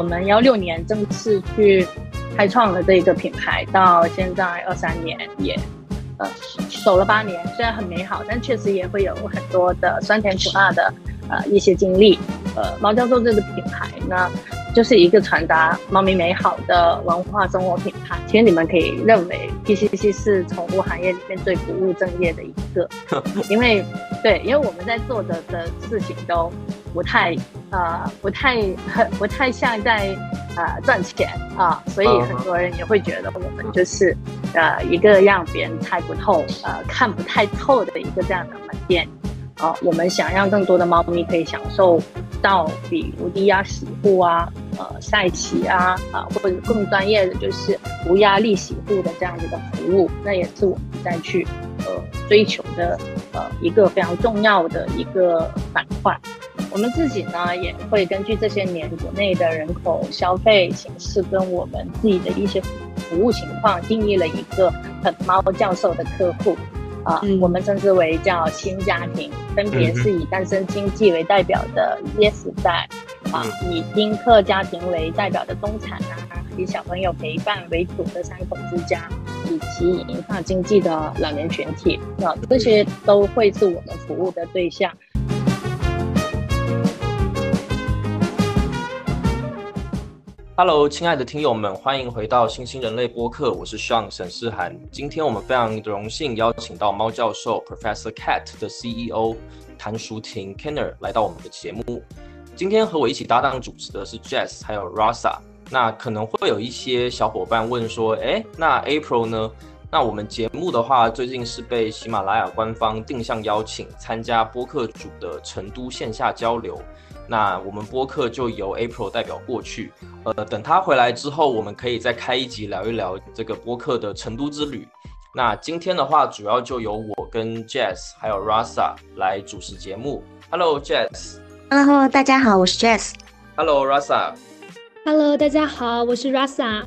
我们幺六年正式去开创了这一个品牌，到现在二三年也呃走了八年，虽然很美好，但确实也会有很多的酸甜苦辣的呃一些经历。呃，毛教授这个品牌呢，就是一个传达猫咪美好的文化生活品牌。其实你们可以认为 PCC 是宠物行业里面最不务正业的一个，因为对，因为我们在做的的事情都不太呃不太很 不太像在呃赚钱啊，所以很多人也会觉得我们就是呃一个让别人猜不透呃看不太透的一个这样的门店。啊，我们想让更多的猫咪可以享受到，比如低压洗护啊，呃，晒洗啊，啊，或者更专业的就是无压力洗护的这样子的服务，那也是我们在去呃追求的呃一个非常重要的一个板块。我们自己呢也会根据这些年国内的人口消费形式跟我们自己的一些服务情况，定义了一个很猫教授的客户。啊，我们称之为叫新家庭，分别是以单身经济为代表的 Yes 代，啊，以丁克家庭为代表的中产啊，以小朋友陪伴为主的三口之家，以及银发经济的老年群体，啊，这些都会是我们服务的对象。Hello，亲爱的听友们，欢迎回到新兴人类播客，我是 Sean 沈世涵。今天我们非常荣幸邀请到猫教授 Professor Cat 的 CEO 谭淑婷 Kenner 来到我们的节目。今天和我一起搭档主持的是 Jess 还有 Rasa。那可能会有一些小伙伴问说，哎，那 April 呢？那我们节目的话，最近是被喜马拉雅官方定向邀请参加播客组的成都线下交流。那我们播客就由 April 代表过去，呃，等他回来之后，我们可以再开一集聊一聊这个播客的成都之旅。那今天的话，主要就由我跟 Jess 还有 Rasa 来主持节目。Hello Jess。Hello，大家好，我是 Jess。Hello Rasa。Hello，大家好，我是 Rasa。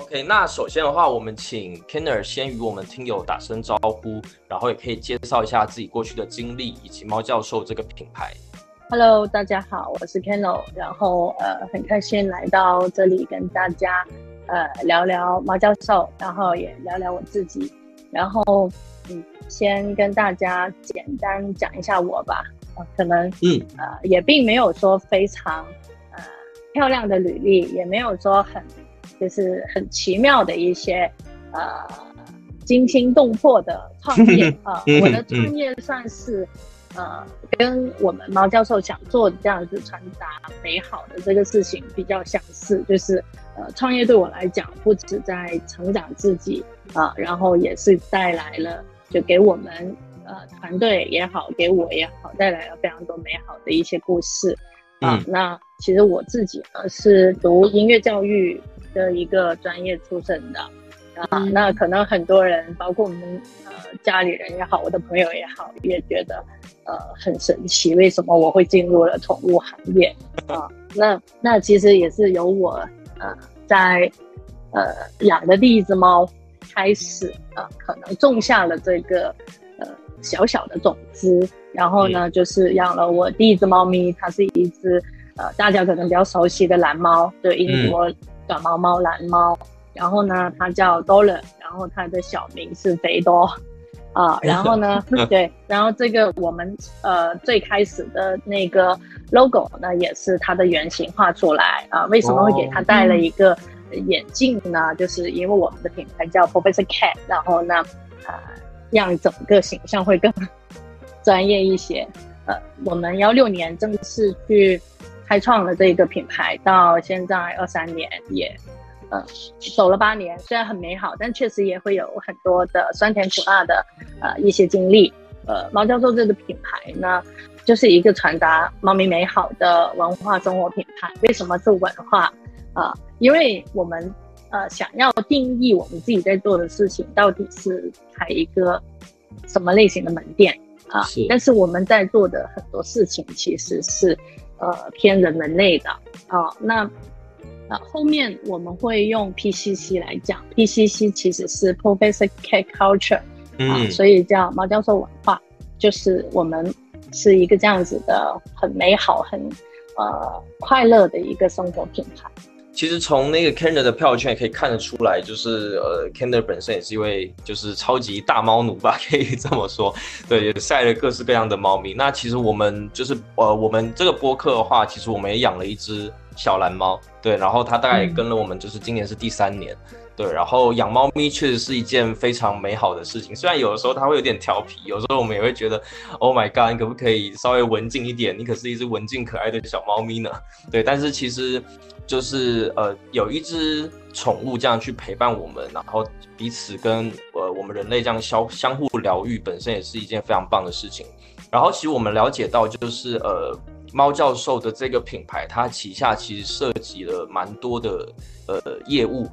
OK，那首先的话，我们请 Kenner 先与我们听友打声招呼，然后也可以介绍一下自己过去的经历以及猫教授这个品牌。Hello，大家好，我是 Keno，然后呃很开心来到这里跟大家呃聊聊毛教授，然后也聊聊我自己，然后嗯先跟大家简单讲一下我吧，可能嗯。呃也并没有说非常呃漂亮的履历，也没有说很就是很奇妙的一些呃惊心动魄的创业。啊，我的创业算是。呃，跟我们毛教授想做这样子传达美好的这个事情比较相似，就是呃，创业对我来讲不止在成长自己啊，然后也是带来了就给我们呃团队也好，给我也好，带来了非常多美好的一些故事啊。那其实我自己呢是读音乐教育的一个专业出身的。啊，那可能很多人，包括我们呃家里人也好，我的朋友也好，也觉得呃很神奇，为什么我会进入了宠物行业啊？那那其实也是由我呃在呃养的第一只猫开始啊，可能种下了这个呃小小的种子，然后呢，就是养了我第一只猫咪，它是一只呃大家可能比较熟悉的蓝猫，对，英国短毛猫蓝猫。然后呢，他叫 Dollar，然后他的小名是肥多，啊，然后呢，对，然后这个我们呃最开始的那个 logo 呢，也是他的原型画出来啊。为什么会给他戴了一个眼镜呢？就是因为我们的品牌叫 Professor Cat，然后呢，啊，让整个形象会更专业一些。呃，我们幺六年正式去开创了这个品牌，到现在二三年也。呃，走了八年，虽然很美好，但确实也会有很多的酸甜苦辣的呃一些经历。呃，毛教授这个品牌呢，就是一个传达猫咪美好的文化生活品牌。为什么是文化？啊，因为我们呃想要定义我们自己在做的事情到底是开一个什么类型的门店啊？但是我们在做的很多事情其实是呃偏人文类的啊，那。后面我们会用 PCC 来讲，PCC 其实是 Professor Cat Culture，啊，所以叫毛教授文化，就是我们是一个这样子的很美好、很呃快乐的一个生活品牌。其实从那个 Kenner 的票圈也可以看得出来，就是呃，Kenner 本身也是一位就是超级大猫奴吧，可以这么说。对，也晒了各式各样的猫咪。那其实我们就是呃，我们这个播客的话，其实我们也养了一只小蓝猫。对，然后它大概也跟了我们，就是今年是第三年。对，然后养猫咪确实是一件非常美好的事情。虽然有的时候它会有点调皮，有时候我们也会觉得，Oh my God，你可不可以稍微文静一点？你可是一只文静可爱的小猫咪呢。对，但是其实。就是呃，有一只宠物这样去陪伴我们，然后彼此跟呃我们人类这样相相互疗愈，本身也是一件非常棒的事情。然后其实我们了解到，就是呃猫教授的这个品牌，它旗下其实涉及了蛮多的呃业务。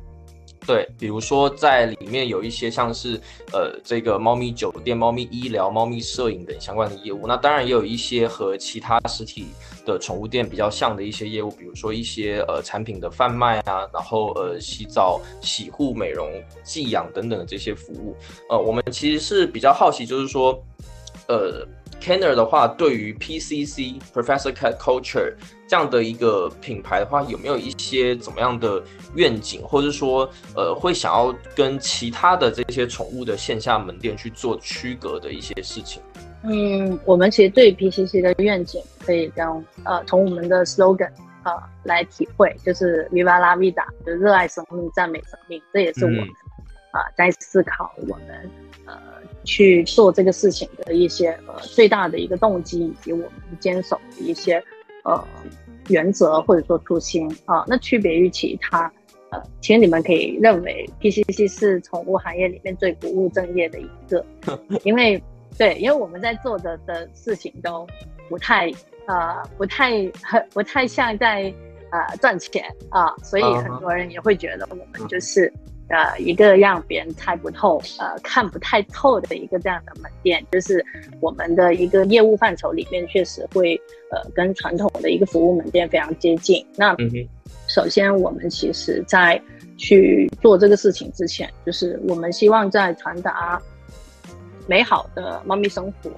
对，比如说在里面有一些像是呃这个猫咪酒店、猫咪医疗、猫咪摄影等相关的业务。那当然也有一些和其他实体的宠物店比较像的一些业务，比如说一些呃产品的贩卖啊，然后呃洗澡、洗护、美容、寄养等等的这些服务。呃，我们其实是比较好奇，就是说，呃。Kenner 的话，对于 PCC Professor Cat Culture 这样的一个品牌的话，有没有一些怎么样的愿景，或者说，呃，会想要跟其他的这些宠物的线下门店去做区隔的一些事情？嗯，我们其实对 PCC 的愿景，可以跟呃从我们的 slogan 啊来体会，就是 Viva la vida，就热爱生命，赞美生命，这也是我们啊在思考我们呃。去做这个事情的一些呃最大的一个动机，以及我们坚守的一些呃原则或者说初心啊，那区别于其他呃，其实你们可以认为 PCC 是宠物行业里面最不务正业的一个，因为对，因为我们在做的的事情都不太呃不太很不太像在呃赚钱啊，所以很多人也会觉得我们就是。呃，一个让别人猜不透、呃看不太透的一个这样的门店，就是我们的一个业务范畴里面，确实会呃跟传统的一个服务门店非常接近。那首先，我们其实在去做这个事情之前，就是我们希望在传达美好的猫咪生活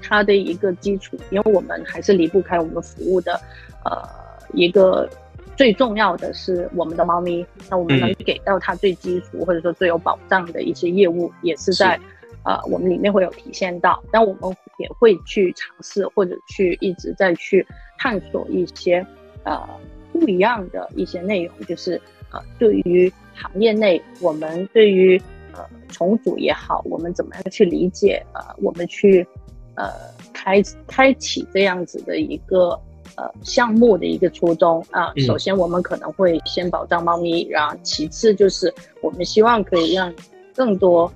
它的一个基础，因为我们还是离不开我们服务的呃一个。最重要的是我们的猫咪，那我们能给到它最基础或者说最有保障的一些业务，也是在，呃，我们里面会有体现到。但我们也会去尝试或者去一直在去探索一些，呃，不一样的一些内容，就是呃，对于行业内我们对于呃重组也好，我们怎么样去理解，呃，我们去呃开开启这样子的一个。呃，项目的一个初衷啊，首先我们可能会先保障猫咪，然后其次就是我们希望可以让更多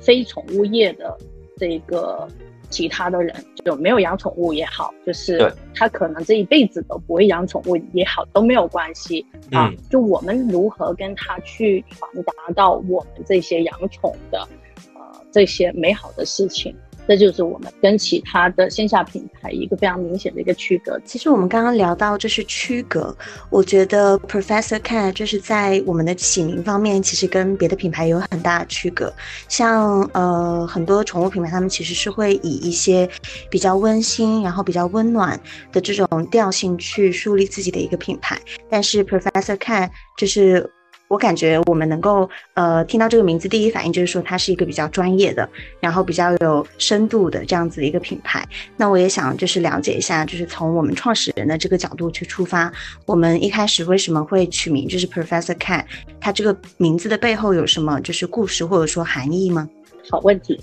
非宠物业的这个其他的人，就没有养宠物也好，就是他可能这一辈子都不会养宠物也好，都没有关系啊。就我们如何跟他去传达到我们这些养宠的呃这些美好的事情。这就是我们跟其他的线下品牌一个非常明显的一个区隔。其实我们刚刚聊到这是区隔，我觉得 Professor Cat 就是在我们的起名方面，其实跟别的品牌有很大的区隔。像呃很多宠物品牌，他们其实是会以一些比较温馨，然后比较温暖的这种调性去树立自己的一个品牌。但是 Professor Cat 就是。我感觉我们能够呃听到这个名字，第一反应就是说它是一个比较专业的，然后比较有深度的这样子一个品牌。那我也想就是了解一下，就是从我们创始人的这个角度去出发，我们一开始为什么会取名就是 Professor Cat？它这个名字的背后有什么就是故事或者说含义吗？好问题。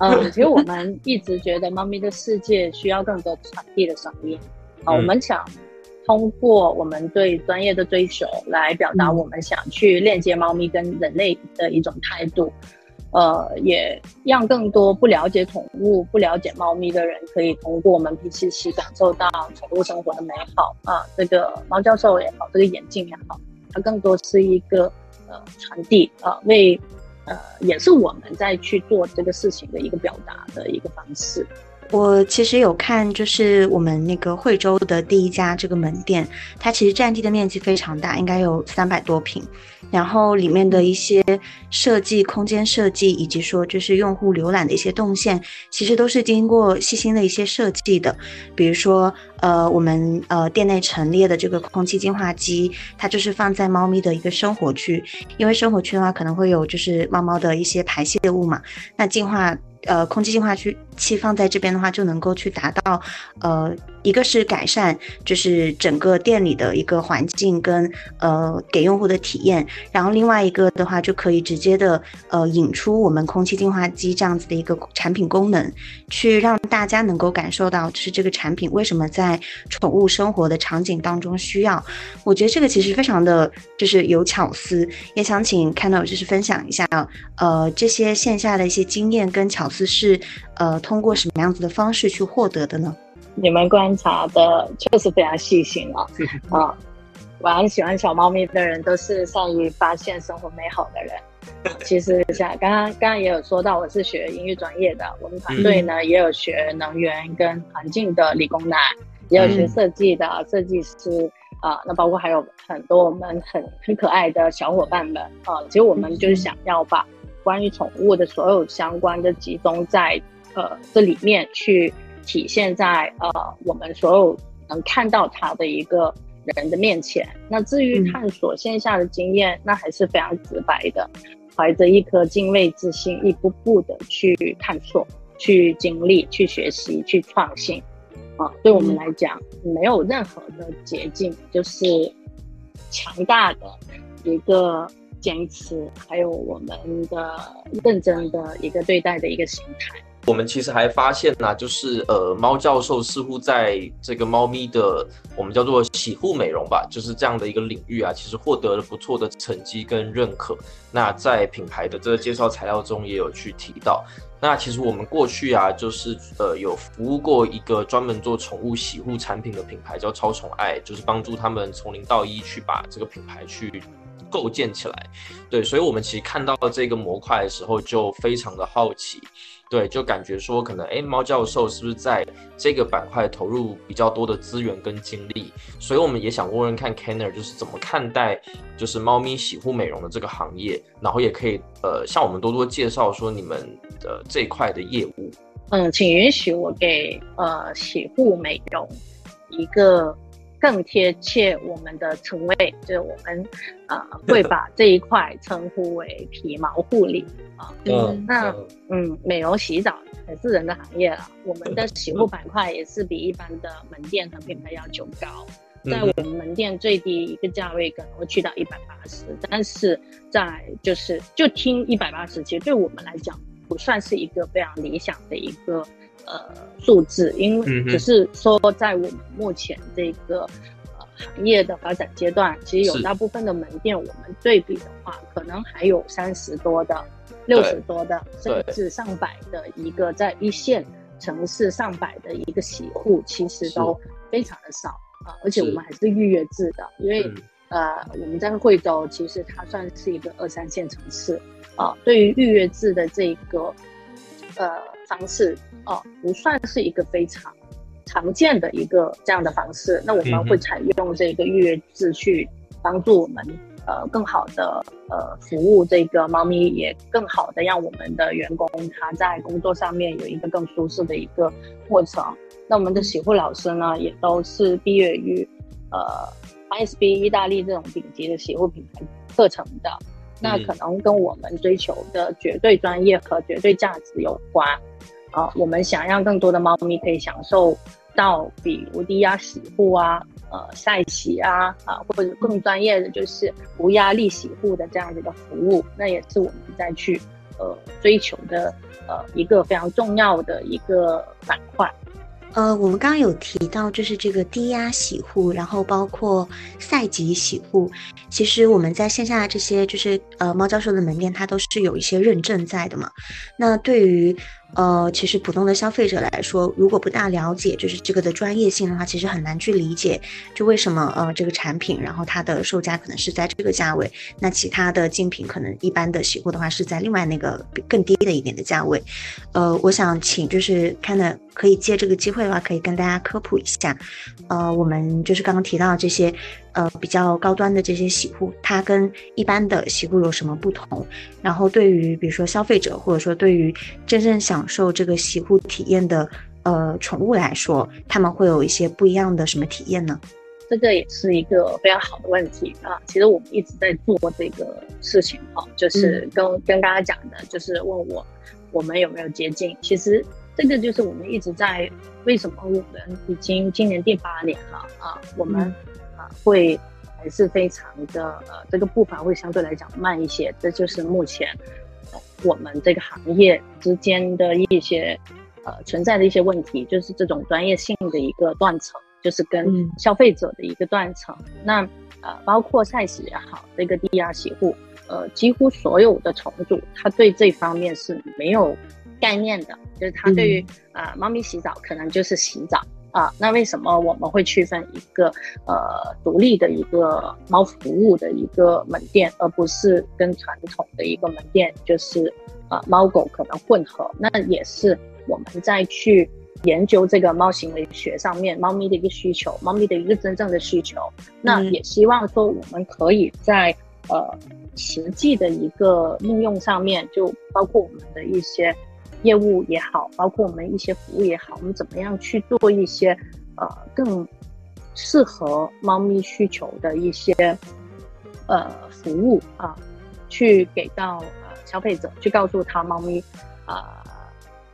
嗯，其实我们一直觉得猫咪的世界需要更多传递的声音啊，我们想。通过我们对专业的追求来表达我们想去链接猫咪跟人类的一种态度，呃，也让更多不了解宠物、不了解猫咪的人可以通过我们 PCC 感受到宠物生活的美好啊。这个猫教授也好，这个眼镜也好，它更多是一个呃传递啊，为呃也是我们在去做这个事情的一个表达的一个方式。我其实有看，就是我们那个惠州的第一家这个门店，它其实占地的面积非常大，应该有三百多平。然后里面的一些设计、空间设计，以及说就是用户浏览的一些动线，其实都是经过细心的一些设计的。比如说，呃，我们呃店内陈列的这个空气净化机，它就是放在猫咪的一个生活区，因为生活区的话可能会有就是猫猫的一些排泄物嘛，那净化。呃，空气净化区器放在这边的话，就能够去达到，呃，一个是改善，就是整个店里的一个环境跟呃给用户的体验，然后另外一个的话，就可以直接的呃引出我们空气净化机这样子的一个产品功能，去让大家能够感受到，就是这个产品为什么在宠物生活的场景当中需要。我觉得这个其实非常的就是有巧思，也想请 k e n 就是分享一下，呃，这些线下的一些经验跟巧思。是呃，通过什么样子的方式去获得的呢？你们观察的确实非常细心啊！啊，我很喜欢小猫咪的人都是善于发现生活美好的人。其实像刚刚刚刚也有说到，我是学音乐专业的，我们团队呢也有学能源跟环境的理工男，也有学设计的设计师啊。那包括还有很多我们很很可爱的小伙伴们啊。其实我们就是想要把。关于宠物的所有相关的集中在呃这里面去体现在呃我们所有能看到他的一个人的面前。那至于探索线下的经验，那还是非常直白的，怀着一颗敬畏之心，一步步的去探索、去经历、去学习、去创新。啊，对我们来讲，没有任何的捷径，就是强大的一个。坚持，还有我们的认真的一个对待的一个心态。我们其实还发现呢，就是呃，猫教授似乎在这个猫咪的我们叫做洗护美容吧，就是这样的一个领域啊，其实获得了不错的成绩跟认可。那在品牌的这个介绍材料中也有去提到。那其实我们过去啊，就是呃有服务过一个专门做宠物洗护产品的品牌，叫超宠爱，就是帮助他们从零到一去把这个品牌去。构建起来，对，所以我们其实看到这个模块的时候就非常的好奇，对，就感觉说可能哎，猫教授是不是在这个板块投入比较多的资源跟精力？所以我们也想问问看 Kenner 就是怎么看待就是猫咪洗护美容的这个行业，然后也可以呃向我们多多介绍说你们的这一块的业务。嗯，请允许我给呃洗护美容一个。更贴切我们的称谓，就是我们呃会把这一块称呼为皮毛护理啊。嗯，那嗯，美容洗澡也是人的行业了。我们的洗护板块也是比一般的门店和品牌要求高，在我们门店最低一个价位可能会去到一百八十，但是在就是就听一百八十，其实对我们来讲不算是一个非常理想的一个。呃，数字，因为只是说，在我们目前这个呃行业的发展阶段，其实有大部分的门店，我们对比的话，可能还有三十多的、六十多的，甚至上百的一个在一线城市上百的一个洗护，其实都非常的少啊。而且我们还是预约制的，因为呃，我们在惠州其实它算是一个二三线城市啊。对于预约制的这个呃方式。哦，不算是一个非常常见的一个这样的方式。那我们会采用这个预约制去帮助我们呃更好的呃服务这个猫咪，也更好的让我们的员工他在工作上面有一个更舒适的一个过程。那我们的洗护老师呢，也都是毕业于呃 ISB 意大利这种顶级的洗护品牌课程的。那可能跟我们追求的绝对专业和绝对价值有关。啊，我们想让更多的猫咪可以享受到比如低压洗护啊、呃晒洗啊啊，或者更专业的就是无压力洗护的这样子的服务，那也是我们在去呃追求的呃一个非常重要的一个板块。呃，我们刚刚有提到，就是这个低压洗护，然后包括赛级洗护。其实我们在线下这些，就是呃猫教授的门店，它都是有一些认证在的嘛。那对于呃，其实普通的消费者来说，如果不大了解就是这个的专业性的话，其实很难去理解，就为什么呃这个产品，然后它的售价可能是在这个价位，那其他的竞品可能一般的洗护的话是在另外那个更低的一点的价位。呃，我想请就是看的可以借这个机会的话，可以跟大家科普一下，呃，我们就是刚刚提到这些。呃，比较高端的这些洗护，它跟一般的洗护有什么不同？然后对于比如说消费者，或者说对于真正享受这个洗护体验的呃宠物来说，他们会有一些不一样的什么体验呢？这个也是一个非常好的问题啊！其实我们一直在做这个事情啊，就是跟跟大家讲的，就是问我我们有没有接近。其实这个就是我们一直在为什么我们已经今年第八年了啊，我们。会还是非常的呃，这个步伐会相对来讲慢一些，这就是目前我们这个行业之间的一些呃存在的一些问题，就是这种专业性的一个断层，就是跟消费者的一个断层。那呃，包括赛洗也好，这个低压洗护，呃，几乎所有的宠主他对这方面是没有概念的，就是他对于啊猫咪洗澡可能就是洗澡。啊，那为什么我们会区分一个呃独立的一个猫服务的一个门店，而不是跟传统的一个门店就是呃猫狗可能混合？那也是我们在去研究这个猫行为学上面猫咪的一个需求，猫咪的一个真正的需求。那也希望说我们可以在呃实际的一个应用上面，就包括我们的一些。业务也好，包括我们一些服务也好，我们怎么样去做一些呃更适合猫咪需求的一些呃服务啊，去给到呃消费者，去告诉他猫咪啊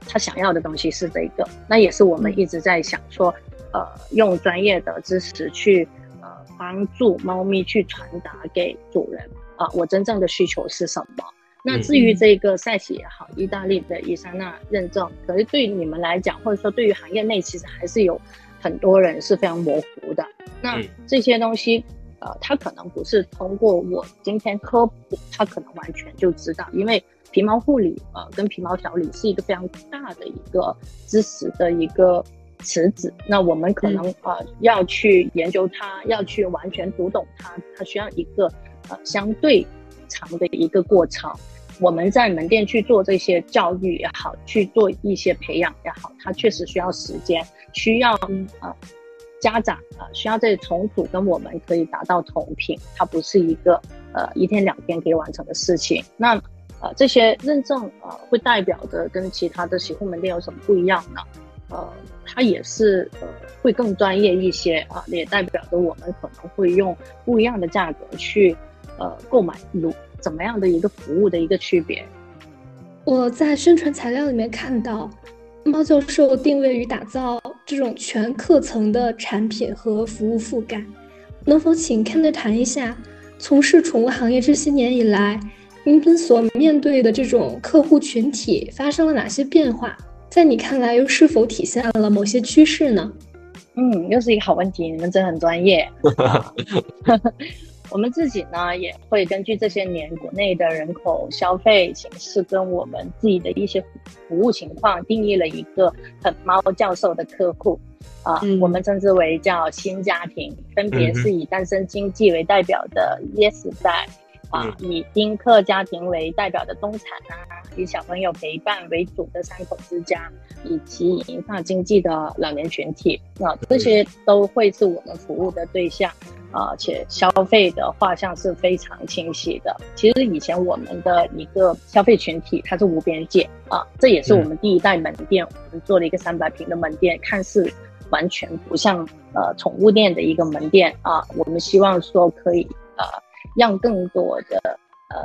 他想要的东西是这个，那也是我们一直在想说，呃用专业的知识去呃帮助猫咪去传达给主人啊，我真正的需求是什么。那至于这个赛喜也好，意大利的伊莎娜认证，可是对你们来讲，或者说对于行业内，其实还是有很多人是非常模糊的。那这些东西，呃，他可能不是通过我今天科普，他可能完全就知道，因为皮毛护理呃跟皮毛调理是一个非常大的一个知识的一个池子。那我们可能呃要去研究它，要去完全读懂它，它需要一个呃相对。长的一个过程，我们在门店去做这些教育也好，去做一些培养也好，它确实需要时间，需要啊家长啊需要这重组跟我们可以达到同频，它不是一个呃一天两天可以完成的事情。那呃这些认证啊会代表着跟其他的洗护门店有什么不一样呢？呃，它也是呃会更专业一些啊，也代表着我们可能会用不一样的价格去。呃，购买如怎么样的一个服务的一个区别？我在宣传材料里面看到，猫教授定位于打造这种全课程的产品和服务覆盖。能否请 Ken 谈一下，从事宠物行业这些年以来，您们所面对的这种客户群体发生了哪些变化？在你看来，又是否体现了某些趋势呢？嗯，又是一个好问题，你们真的很专业。我们自己呢，也会根据这些年国内的人口消费形势跟我们自己的一些服务情况，定义了一个很猫教授的客户，啊，我们称之为叫新家庭，分别是以单身经济为代表的 Yes 代，啊，以丁克家庭为代表的中产啊，以小朋友陪伴为主的三口之家，以及银发经济的老年群体，那这些都会是我们服务的对象。啊，且消费的画像是非常清晰的。其实以前我们的一个消费群体它是无边界啊，这也是我们第一代门店，我们做了一个三百平的门店，看似完全不像呃宠物店的一个门店啊。我们希望说可以呃让更多的呃，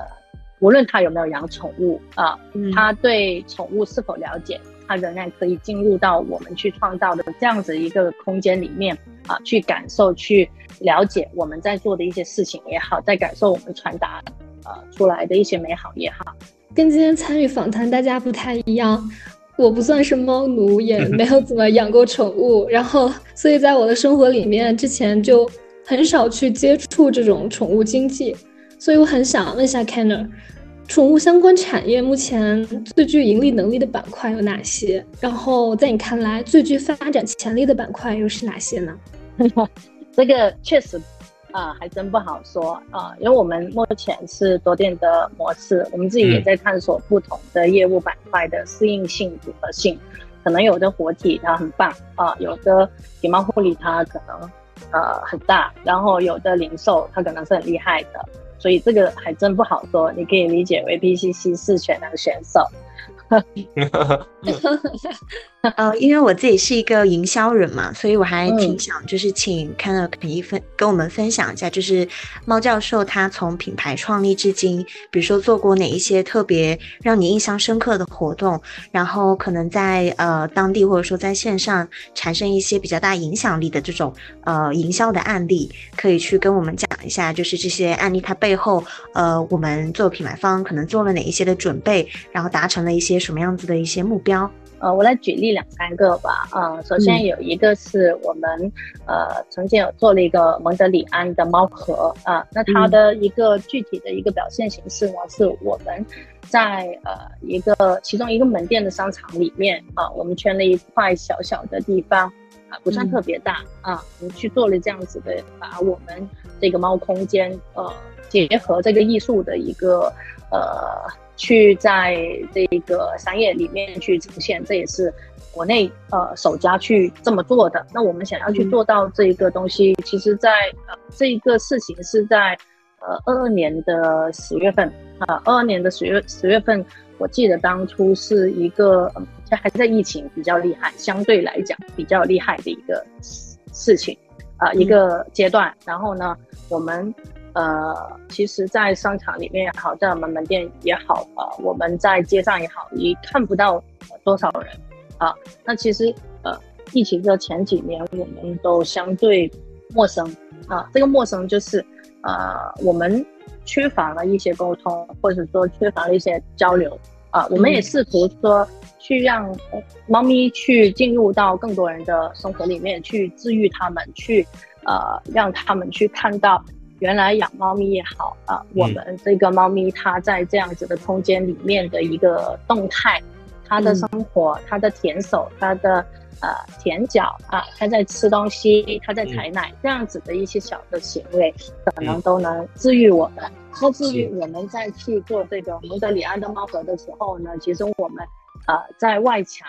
无论他有没有养宠物啊，他对宠物是否了解，他仍然可以进入到我们去创造的这样子一个空间里面啊，去感受去。了解我们在做的一些事情也好，在感受我们传达呃出来的一些美好也好，跟今天参与访谈大家不太一样。我不算是猫奴，也没有怎么养过宠物，然后所以在我的生活里面之前就很少去接触这种宠物经济，所以我很想问一下 Kenner，宠物相关产业目前最具盈利能力的板块有哪些？然后在你看来，最具发展潜力的板块又是哪些呢？这个确实啊，还真不好说啊，因为我们目前是多店的模式，我们自己也在探索不同的业务板块的适应性、组合性。可能有的活体它很棒啊，有的体貌护理它可能呃很大，然后有的零售它可能是很厉害的。所以这个还真不好说，你可以理解为 PCC 是全能选手。呃，因为我自己是一个营销人嘛，所以我还挺想就是请 Ken 可以分跟我们分享一下，就是猫教授他从品牌创立至今，比如说做过哪一些特别让你印象深刻的活动，然后可能在呃当地或者说在线上产生一些比较大影响力的这种呃营销的案例，可以去跟我们讲一下，就是这些案例它背后呃我们做品牌方可能做了哪一些的准备，然后达成了一些什么样子的一些目标。呃，我来举例两三个吧。呃，首先有一个是我们呃曾经有做了一个蒙德里安的猫盒啊，那它的一个具体的一个表现形式呢，是我们在呃一个其中一个门店的商场里面啊，我们圈了一块小小的地方啊，不算特别大啊，我们去做了这样子的，把我们这个猫空间呃结合这个艺术的一个呃。去在这个商业里面去呈现，这也是国内呃首家去这么做的。那我们想要去做到这一个东西，其实，在呃这一个事情是在呃二二年的十月份啊，二二年的十月十月份，我记得当初是一个还在疫情比较厉害，相对来讲比较厉害的一个事情啊一个阶段。然后呢，我们。呃，其实，在商场里面也好，在我们门店也好，呃，我们在街上也好，你看不到多少人啊。那其实，呃，疫情的前几年，我们都相对陌生啊。这个陌生就是，呃，我们缺乏了一些沟通，或者说缺乏了一些交流啊。我们也试图说，去让猫咪去进入到更多人的生活里面，去治愈他们，去呃，让他们去看到。原来养猫咪也好啊，我们这个猫咪它在这样子的空间里面的一个动态，它的生活，它的舔手，它的呃舔脚啊，它在吃东西，它在采奶，这样子的一些小的行为，可能都能治愈我们。那至于我们在去做这个蒙德里安的猫盒的时候呢，其实我们呃在外墙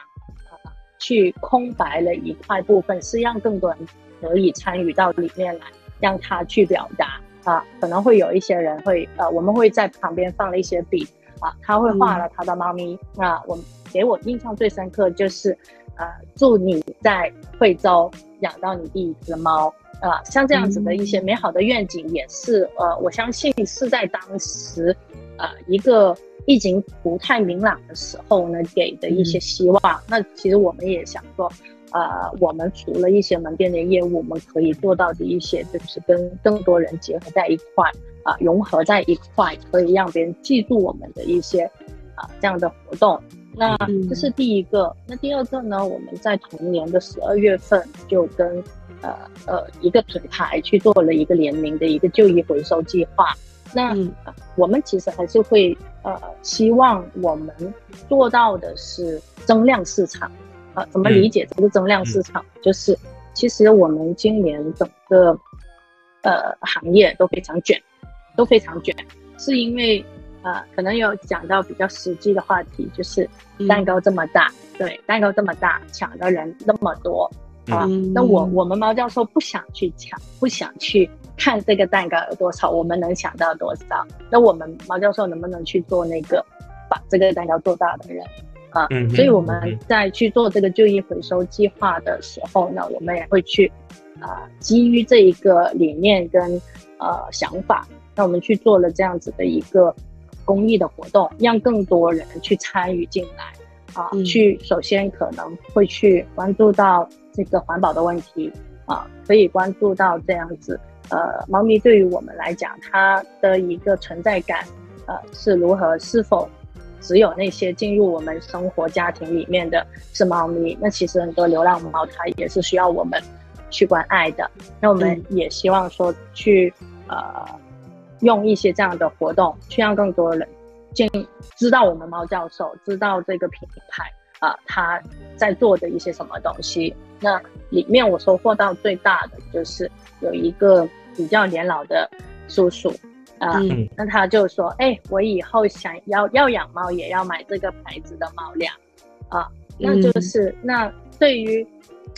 啊去空白了一块部分，是让更多人可以参与到里面来。让他去表达啊，可能会有一些人会呃，我们会在旁边放了一些笔啊，他会画了他的猫咪。那我给我印象最深刻就是，呃，祝你在惠州养到你第一只猫啊，像这样子的一些美好的愿景，也是呃，我相信是在当时呃一个疫情不太明朗的时候呢给的一些希望。那其实我们也想说。呃，我们除了一些门店的业务，我们可以做到的一些，就是跟更多人结合在一块，啊，融合在一块，可以让别人记住我们的一些，啊，这样的活动。那这是第一个。那第二个呢？我们在同年的十二月份就跟，呃呃，一个品牌去做了一个联名的一个旧衣回收计划。那我们其实还是会，呃，希望我们做到的是增量市场。啊，怎么理解这个增量市场？就是其实我们今年整个呃行业都非常卷，都非常卷，是因为呃可能有讲到比较实际的话题，就是蛋糕这么大，对，蛋糕这么大，抢的人那么多啊。那我我们猫教授不想去抢，不想去看这个蛋糕有多少，我们能抢到多少？那我们猫教授能不能去做那个把这个蛋糕做大的人？啊，所以我们在去做这个就业回收计划的时候呢，我们也会去，啊，基于这一个理念跟呃想法，那我们去做了这样子的一个公益的活动，让更多人去参与进来，啊，去首先可能会去关注到这个环保的问题，啊，可以关注到这样子，呃，猫咪对于我们来讲，它的一个存在感，呃，是如何，是否。只有那些进入我们生活家庭里面的是猫咪，那其实很多流浪猫它也是需要我们去关爱的。那我们也希望说去呃用一些这样的活动，去让更多人进知道我们猫教授，知道这个品牌啊，他在做的一些什么东西。那里面我收获到最大的就是有一个比较年老的叔叔啊，那他就说：“哎，我以后想要要养猫，也要买这个牌子的猫粮啊。”那就是那对于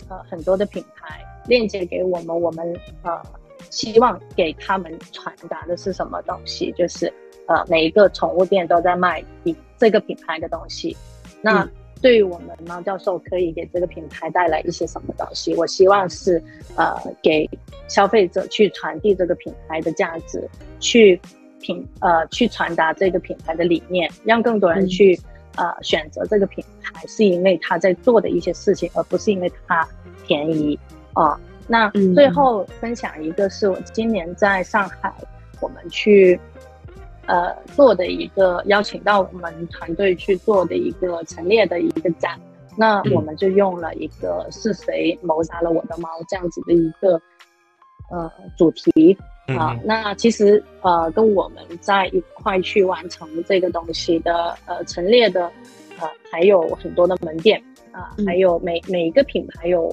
呃很多的品牌链接给我们，我们呃希望给他们传达的是什么东西？就是呃每一个宠物店都在卖以这个品牌的东西，那。对于我们猫教授可以给这个品牌带来一些什么东西？我希望是，呃，给消费者去传递这个品牌的价值，去品呃去传达这个品牌的理念，让更多人去呃选择这个品牌，是因为他在做的一些事情，而不是因为它便宜啊。那最后分享一个是我今年在上海，我们去。呃，做的一个邀请到我们团队去做的一个陈列的一个展，那我们就用了一个是谁谋杀了我的猫这样子的一个呃主题啊。那其实呃跟我们在一块去完成这个东西的呃陈列的呃还有很多的门店啊，还有每每一个品牌有。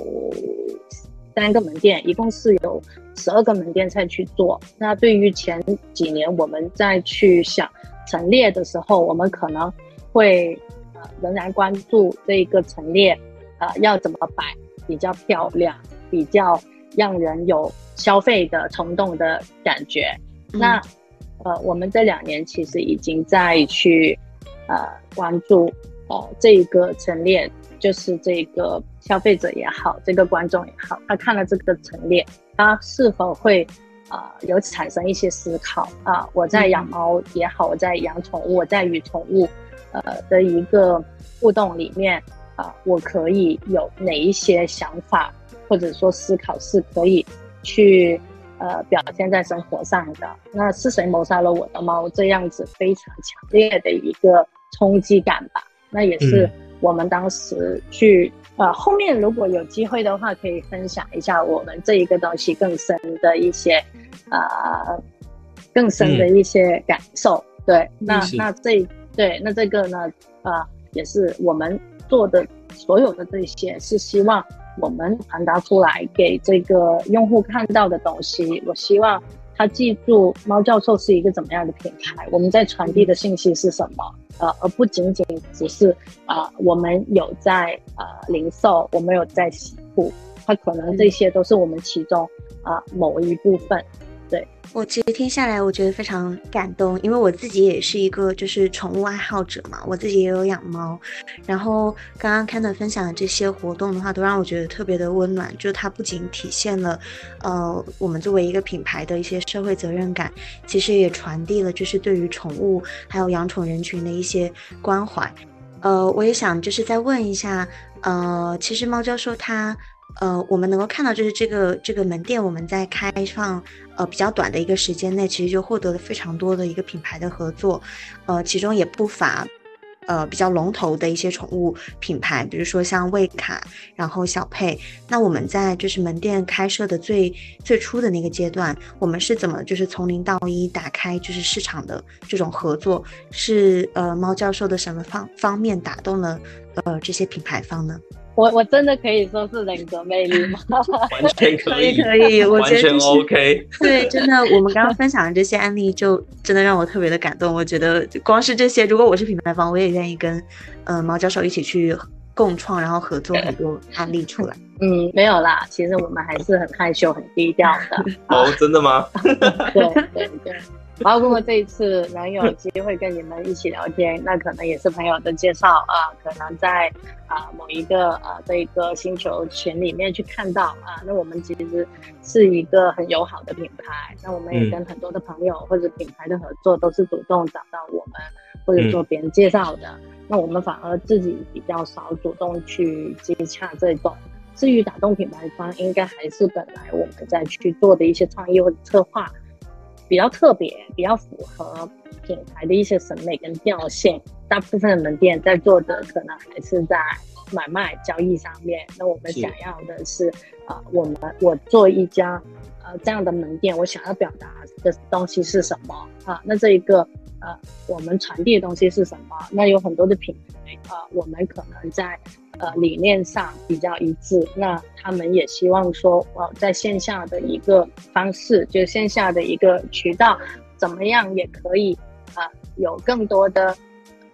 三个门店，一共是有十二个门店在去做。那对于前几年我们在去想陈列的时候，我们可能会呃仍然关注这一个陈列，呃要怎么摆比较漂亮，比较让人有消费的冲动的感觉。那呃我们这两年其实已经在去呃关注呃这一个陈列。就是这个消费者也好，这个观众也好，他看了这个陈列，他是否会啊有产生一些思考啊？我在养猫也好，我在养宠物，我在与宠物呃的一个互动里面啊，我可以有哪一些想法或者说思考是可以去呃表现在生活上的？那是谁谋杀了我的猫？这样子非常强烈的一个冲击感吧？那也是。我们当时去，呃，后面如果有机会的话，可以分享一下我们这一个东西更深的一些，呃，更深的一些感受。对，那那这对那这个呢，呃，也是我们做的所有的这些，是希望我们传达出来给这个用户看到的东西。我希望。他记住猫教授是一个怎么样的品牌？我们在传递的信息是什么？呃，而不仅仅只是啊，我们有在呃零售，我们有在洗护，它可能这些都是我们其中啊某一部分。对我其实听下来，我觉得非常感动，因为我自己也是一个就是宠物爱好者嘛，我自己也有养猫。然后刚刚 Ken 分享的这些活动的话，都让我觉得特别的温暖。就它不仅体现了，呃，我们作为一个品牌的一些社会责任感，其实也传递了就是对于宠物还有养宠人群的一些关怀。呃，我也想就是再问一下，呃，其实猫教授他。呃，我们能够看到，就是这个这个门店，我们在开放呃比较短的一个时间内，其实就获得了非常多的一个品牌的合作，呃，其中也不乏呃比较龙头的一些宠物品牌，比如说像魏卡，然后小佩。那我们在就是门店开设的最最初的那个阶段，我们是怎么就是从零到一打开就是市场的这种合作？是呃猫教授的什么方方面打动了呃这些品牌方呢？我我真的可以说是人格魅力吗？完全可以，可以，我觉得 OK。对，真的，我们刚刚分享的这些案例，就真的让我特别的感动。我觉得光是这些，如果我是品牌方，我也愿意跟嗯毛教授一起去共创，然后合作很多案例出来。嗯，没有啦，其实我们还是很害羞、很低调的。哦，真的吗？对对对。包括这一次能有机会跟你们一起聊天，那可能也是朋友的介绍啊，可能在啊某一个啊这个星球群里面去看到啊，那我们其实是一个很友好的品牌，那我们也跟很多的朋友或者品牌的合作都是主动找到我们，或者说别人介绍的，那我们反而自己比较少主动去接洽这种。至于打动品牌方，应该还是本来我们在去做的一些创意或者策划。比较特别，比较符合品牌的一些审美跟调性。大部分的门店在做的可能还是在买卖交易上面。那我们想要的是，啊，我们我做一家呃这样的门店，我想要表达的东西是什么啊？那这一个呃，我们传递的东西是什么？那有很多的品牌啊，我们可能在呃理念上比较一致，那他们也希望说，呃，在线下的一个方式，就线下的一个渠道，怎么样也可以啊，有更多的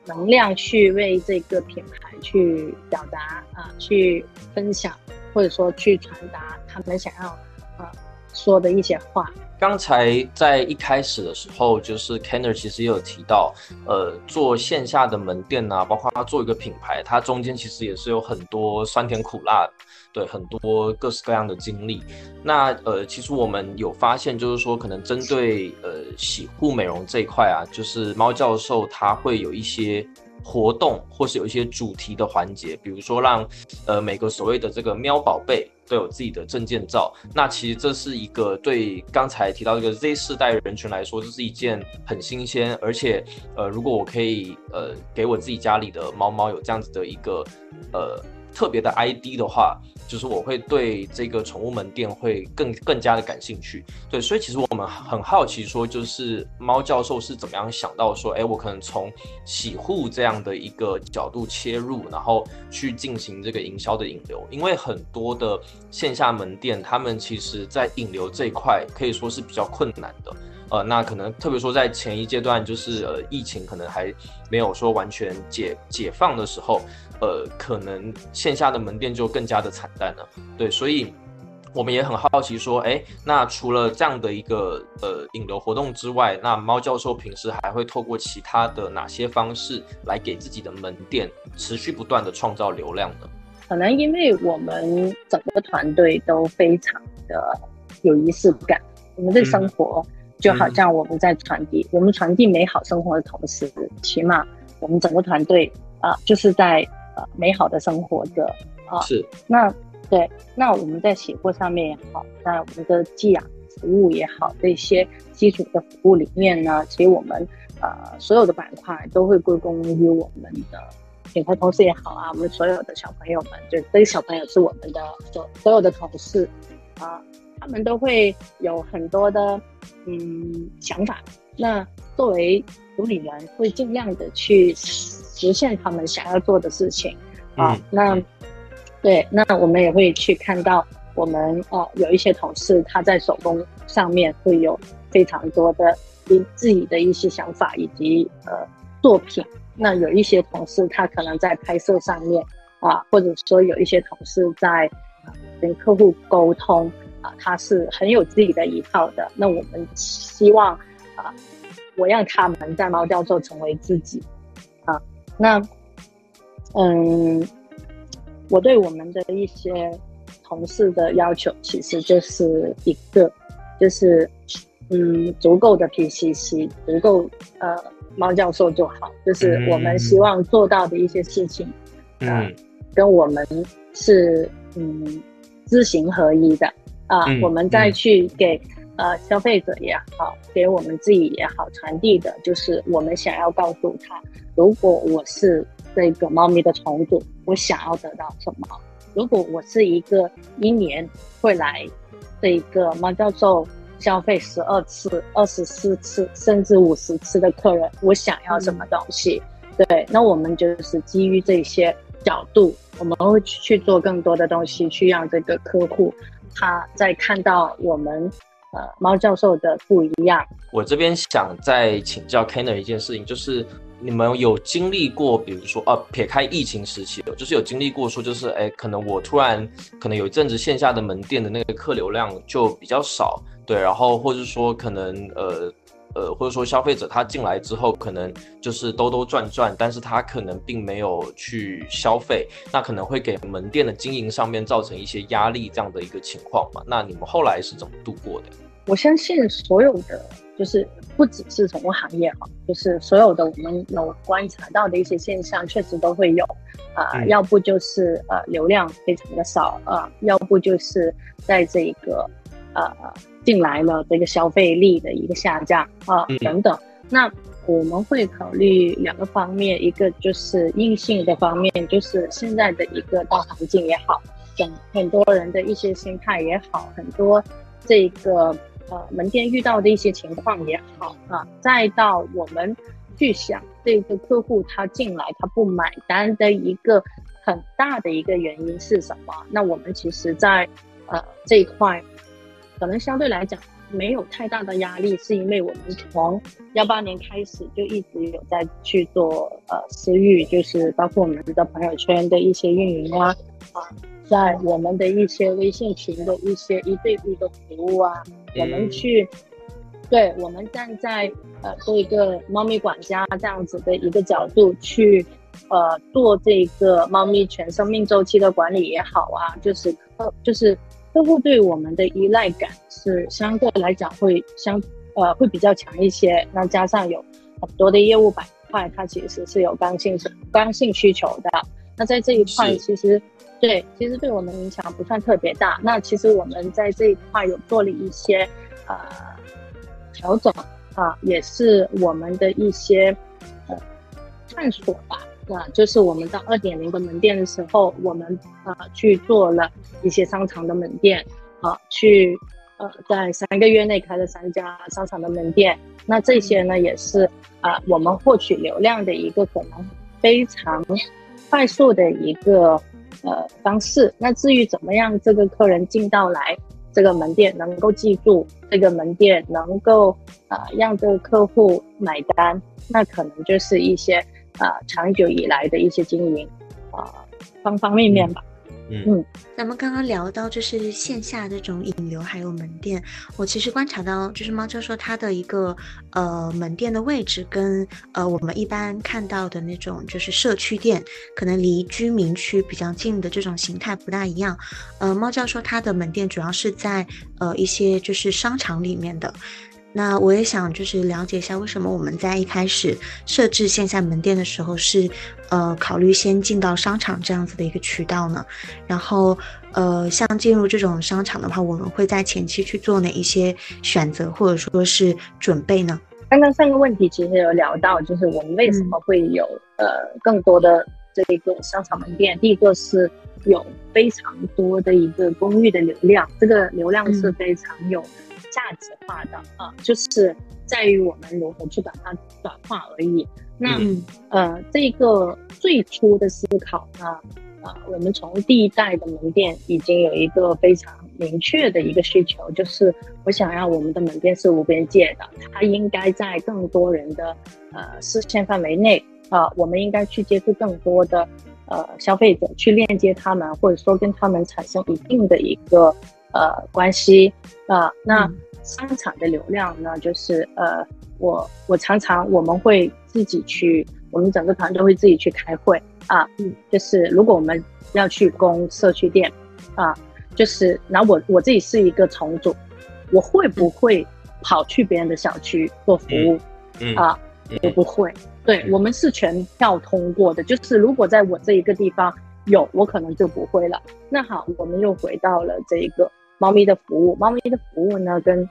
能量去为这个品牌去表达啊，去分享，或者说去传达他们想要啊说的一些话。刚才在一开始的时候，就是 Kenner 其实也有提到，呃，做线下的门店呐，包括他做一个品牌，它中间其实也是有很多酸甜苦辣，对，很多各式各样的经历。那呃，其实我们有发现，就是说可能针对呃洗护美容这一块啊，就是猫教授他会有一些。活动或是有一些主题的环节，比如说让呃每个所谓的这个喵宝贝都有自己的证件照。那其实这是一个对刚才提到这个 Z 世代人群来说，这是一件很新鲜，而且呃如果我可以呃给我自己家里的猫猫有这样子的一个呃特别的 ID 的话。就是我会对这个宠物门店会更更加的感兴趣，对，所以其实我们很好奇，说就是猫教授是怎么样想到说，哎，我可能从洗护这样的一个角度切入，然后去进行这个营销的引流，因为很多的线下门店，他们其实在引流这一块可以说是比较困难的。呃，那可能特别说在前一阶段，就是呃疫情可能还没有说完全解解放的时候，呃，可能线下的门店就更加的惨淡了。对，所以我们也很好奇说，哎，那除了这样的一个呃引流活动之外，那猫教授平时还会透过其他的哪些方式来给自己的门店持续不断的创造流量呢？可能因为我们整个团队都非常的有仪式感，我们对生活。就好像我们在传递，我们传递美好生活的同时，起码我们整个团队啊，就是在呃美好的生活着啊。是。那对，那我们在写货上面也好，在我们的寄养服务也好，这些基础的服务里面呢，其实我们呃所有的板块都会归功于我们的品牌同事也好啊，我们所有的小朋友们，就这些小朋友是我们的所所有的同事啊。他们都会有很多的嗯想法，那作为主理人会尽量的去实现他们想要做的事情啊。那对，那我们也会去看到我们呃有一些同事他在手工上面会有非常多的自己的一些想法以及呃作品。那有一些同事他可能在拍摄上面啊，或者说有一些同事在跟客户沟通。啊，他是很有自己的一套的。那我们希望啊，我让他们在猫教授成为自己啊。那嗯，我对我们的一些同事的要求，其实就是一个，就是嗯，足够的 PCC，足够呃猫教授就好。就是我们希望做到的一些事情，嗯，跟我们是嗯知行合一的。啊，我们再去给呃消费者也好，给我们自己也好传递的，就是我们想要告诉他，如果我是这个猫咪的宠主，我想要得到什么？如果我是一个一年会来这个猫教授消费十二次、二十四次甚至五十次的客人，我想要什么东西？对，那我们就是基于这些角度，我们会去做更多的东西，去让这个客户。他在看到我们呃猫教授的不一样。我这边想再请教 Kenner 一件事情，就是你们有经历过，比如说呃撇开疫情时期，就是有经历过说，就是哎，可能我突然可能有一阵子线下的门店的那个客流量就比较少，对，然后或者说可能呃。呃，或者说消费者他进来之后，可能就是兜兜转转，但是他可能并没有去消费，那可能会给门店的经营上面造成一些压力，这样的一个情况嘛？那你们后来是怎么度过的？我相信所有的，就是不只是宠物行业哈，就是所有的我们有观察到的一些现象，确实都会有，啊，要不就是呃流量非常的少啊，要不就是在这个呃。进来了这个消费力的一个下降啊等等，那我们会考虑两个方面，一个就是硬性的方面，就是现在的一个大环境也好，等很多人的一些心态也好，很多这个呃门店遇到的一些情况也好啊，再到我们去想这个客户他进来他不买单的一个很大的一个原因是什么？那我们其实，在呃这一块，可能相对来讲没有太大的压力，是因为我们从幺八年开始就一直有在去做呃私域，就是包括我们的朋友圈的一些运营啊啊。在我们的一些微信群的一些一对一的服务啊，我们去，对我们站在呃做一个猫咪管家这样子的一个角度去，呃做这个猫咪全生命周期的管理也好啊，就是客就是客户对我们的依赖感是相对来讲会相呃会比较强一些，那加上有很多的业务板块，它其实是有刚性刚性需求的，那在这一块其实。对，其实对我们影响不算特别大。那其实我们在这一块有做了一些呃调整啊，也是我们的一些呃探索吧。那就是我们到二点零的门店的时候，我们呃去做了一些商场的门店啊，去呃在三个月内开了三家商场的门店。那这些呢，也是啊我们获取流量的一个可能非常快速的一个。呃，方式。那至于怎么样，这个客人进到来这个门店能够记住这个门店，能够啊让这个客户买单，那可能就是一些啊长久以来的一些经营啊方方面面吧。嗯，咱们刚刚聊到就是线下这种引流，还有门店，我其实观察到，就是猫教授他的一个呃门店的位置跟呃我们一般看到的那种就是社区店，可能离居民区比较近的这种形态不大一样。呃，猫教授他的门店主要是在呃一些就是商场里面的。那我也想就是了解一下，为什么我们在一开始设置线下门店的时候是，呃，考虑先进到商场这样子的一个渠道呢？然后，呃，像进入这种商场的话，我们会在前期去做哪一些选择或者说是准备呢？刚刚上个问题其实有聊到，就是我们为什么会有呃更多的这个商场门店？第一个是有非常多的一个公寓的流量，这个流量是非常有。价值化的啊，就是在于我们如何去把它转化而已。那呃，这个最初的思考呢，啊，我们从第一代的门店已经有一个非常明确的一个需求，就是我想要我们的门店是无边界的，它应该在更多人的呃视线范围内啊，我们应该去接触更多的呃消费者，去链接他们，或者说跟他们产生一定的一个。呃，关系啊，那商场的流量呢？就是呃，我我常常我们会自己去，我们整个团队会自己去开会啊。嗯，就是如果我们要去攻社区店啊，就是那我我自己是一个重组，我会不会跑去别人的小区做服务？嗯啊，我不会。对我们是全票通过的，就是如果在我这一个地方有，我可能就不会了。那好，我们又回到了这一个。猫咪的服务，猫咪的服务呢，跟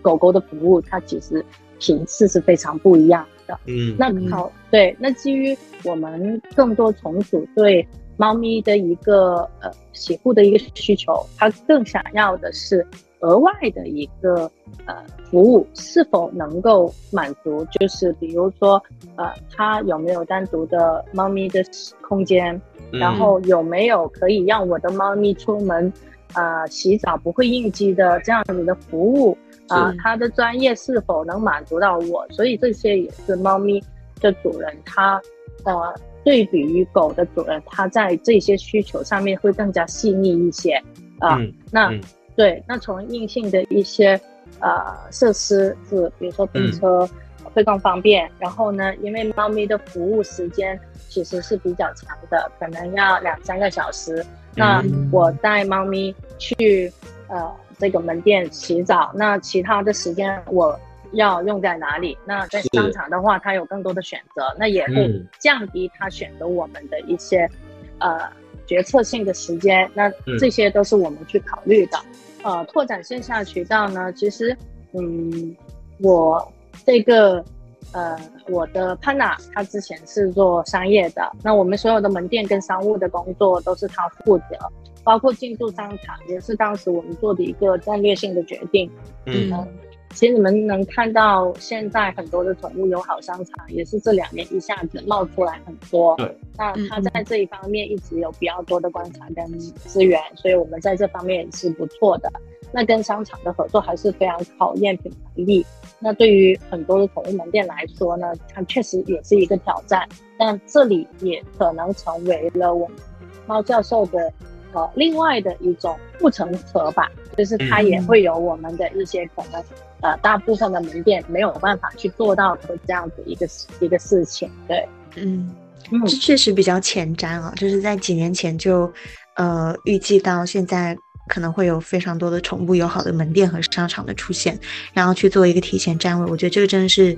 狗狗的服务，它其实频次是非常不一样的。嗯，那好，对，那基于我们更多重组对猫咪的一个呃洗护的一个需求，它更想要的是额外的一个呃服务，是否能够满足？就是比如说，呃，它有没有单独的猫咪的空间？然后有没有可以让我的猫咪出门？啊，洗澡不会应激的这样子的服务啊，它的专业是否能满足到我？所以这些也是猫咪的主人，他呃，对比于狗的主人，他在这些需求上面会更加细腻一些啊。那对，那从硬性的一些呃设施是，比如说停车会更方便。然后呢，因为猫咪的服务时间其实是比较长的，可能要两三个小时。那我带猫咪去呃这个门店洗澡，那其他的时间我要用在哪里？那在商场的话，它有更多的选择，那也会降低它选择我们的一些呃决策性的时间。那这些都是我们去考虑的。呃，拓展线下渠道呢，其实嗯，我这个。呃，我的 partner 他之前是做商业的，那我们所有的门店跟商务的工作都是他负责，包括进驻商场，也是当时我们做的一个战略性的决定。嗯其实你们能看到，现在很多的宠物友好商场也是这两年一下子冒出来很多。对，那他在这一方面一直有比较多的观察跟资源，所以我们在这方面也是不错的。那跟商场的合作还是非常考验品牌力。那对于很多的宠物门店来说呢，它确实也是一个挑战。但这里也可能成为了我们猫教授的呃另外的一种护城河吧，就是它也会有我们的一些可能呃大部分的门店没有办法去做到的这样子一个一个事情。对，嗯，嗯这确实比较前瞻啊，就是在几年前就，呃，预计到现在可能会有非常多的宠物友好的门店和商场的出现，然后去做一个提前站位，我觉得这个真的是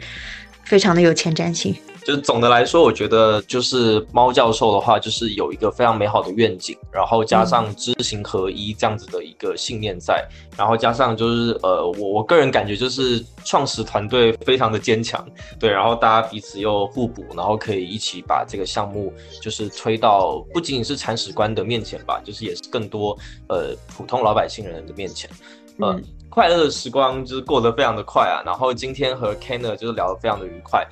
非常的有前瞻性。就是总的来说，我觉得就是猫教授的话，就是有一个非常美好的愿景，然后加上知行合一这样子的一个信念在，然后加上就是呃，我我个人感觉就是创始团队非常的坚强，对，然后大家彼此又互补，然后可以一起把这个项目就是推到不仅仅是铲屎官的面前吧，就是也是更多呃普通老百姓人的面前，呃。嗯快乐的时光就是过得非常的快啊，然后今天和 Kenner 就是聊得非常的愉快，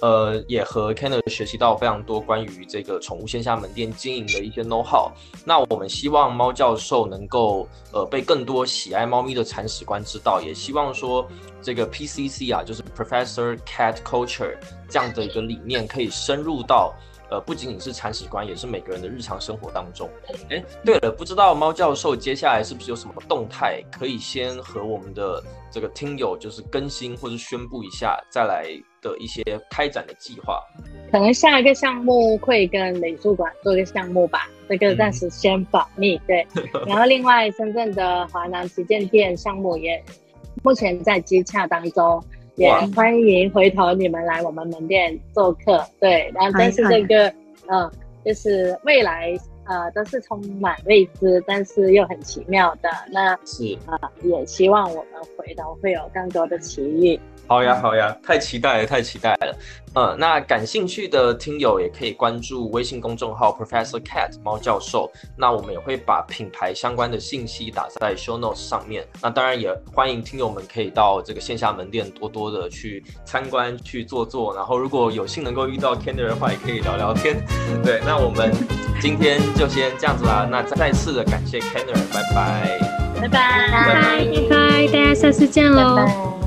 呃，也和 Kenner 学习到非常多关于这个宠物线下门店经营的一些 know how。那我们希望猫教授能够呃被更多喜爱猫咪的铲屎官知道，也希望说这个 PCC 啊，就是 Professor Cat Culture 这样的一个理念可以深入到。呃，不仅仅是铲屎官，也是每个人的日常生活当中。哎，对了，不知道猫教授接下来是不是有什么动态，可以先和我们的这个听友就是更新或者宣布一下，再来的一些开展的计划。可能下一个项目会跟美术馆做一个项目吧，这个暂时先保密。对，然后另外深圳的华南旗舰店项目也目前在接洽当中，也欢迎回头你们来我们门店做客。对，然后但是这个嗯、就是未来呃都是充满未知，但是又很奇妙的。那是，呃也希望我们回头会有更多的奇遇。好呀，好呀，太期待了，太期待了。嗯，那感兴趣的听友也可以关注微信公众号 Professor Cat 猫教授。那我们也会把品牌相关的信息打在 Show Notes 上面。那当然也欢迎听友们可以到这个线下门店多多的去参观、去坐坐。然后如果有幸能够遇到 Kenner 的话，也可以聊聊天。对，那我们今天就先这样子啦。那再次的感谢 Kenner，拜拜。拜拜，拜拜拜拜，大家下次见拜喽。拜。